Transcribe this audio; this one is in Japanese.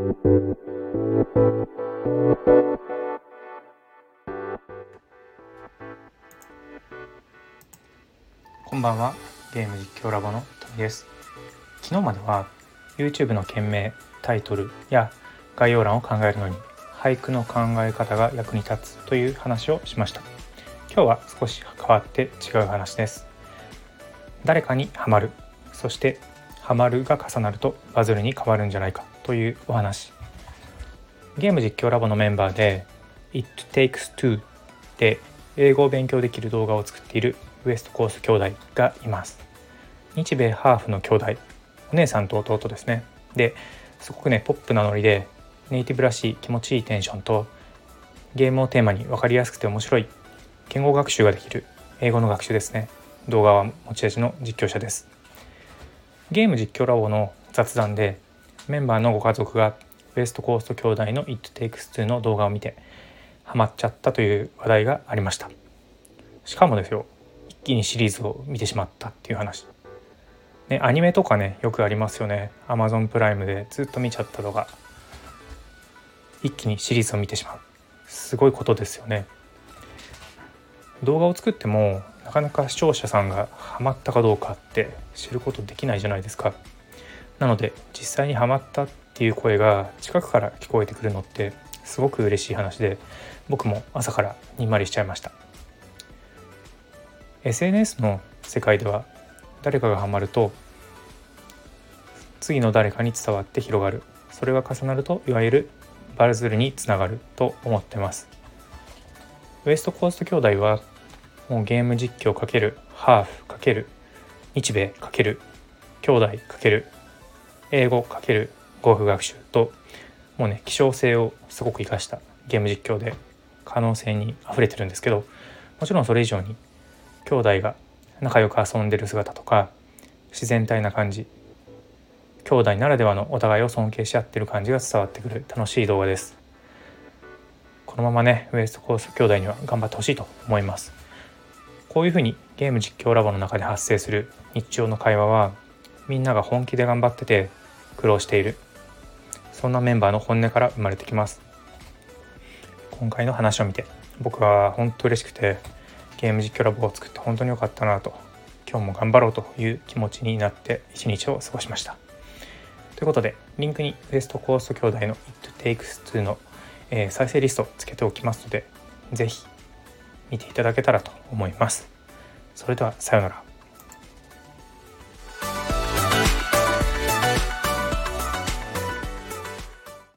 こんばんは。ゲーム実況ラボのトミです。昨日までは YouTube の件名タイトルや概要欄を考えるのに俳句の考え方が役に立つという話をしました。今日は少し変わって違う話です。誰かにハマる。そしてハマるが重なるとバズるに変わるんじゃないかというお話。ゲーム実況ラボのメンバーで It Takes Two で英語を勉強できる動画を作っているウエストコース兄弟がいます。日米ハーフの兄弟お姉さんと弟ですね。ですごくねポップなノリでネイティブらしい気持ちいいテンションとゲームをテーマに分かりやすくて面白い言語学習ができる英語の学習ですね。動画は持ち味の実況者です。ゲーム実況ラボの雑談でメンバーのご家族がウエストコースト兄弟の It Takes Two の動画を見てハマっちゃったという話題がありました。しかもですよ一気にシリーズを見てしまったっていう話。ねアニメとかねよくありますよね。Amazon プライムでずっと見ちゃったとか。一気にシリーズを見てしまう。すごいことですよね。動画を作ってもなかなか視聴者さんがハマったかどうかって知ることできないじゃないですか。なので実際にハマったっていう声が近くから聞こえてくるのってすごく嬉しい話で僕も朝からにんまりしちゃいました。SNS の世界では誰かがハマると次の誰かに伝わって広がる。それが重なるといわゆるバルズルにつながると思ってます。ウエストコースト兄弟はもうゲーム実況×ハーフ×日米×兄弟×英語×語学学習ともうね希少性をすごく生かしたゲーム実況で可能性にあふれてるんですけどもちろんそれ以上に兄弟が仲良く遊んでる姿とか自然体な感じ兄弟ならではのお互いを尊敬し合ってる感じが伝わってくる楽しい動画です。このままねウエストコース兄弟には頑張ってほしいと思います。こういうふうにゲーム実況ラボの中で発生する日常の会話はみんなが本気で頑張ってて苦労している。そんなメンバーの本音から生まれてきます。今回の話を見て僕は本当嬉しくてゲーム実況ラボを作って本当に良かったなと今日も頑張ろうという気持ちになって一日を過ごしました。ということでリンクにウエストコースト兄弟の it takes to の、え、再生リストをつけておきますので是非見ていただけたらと思います。それではさようなら。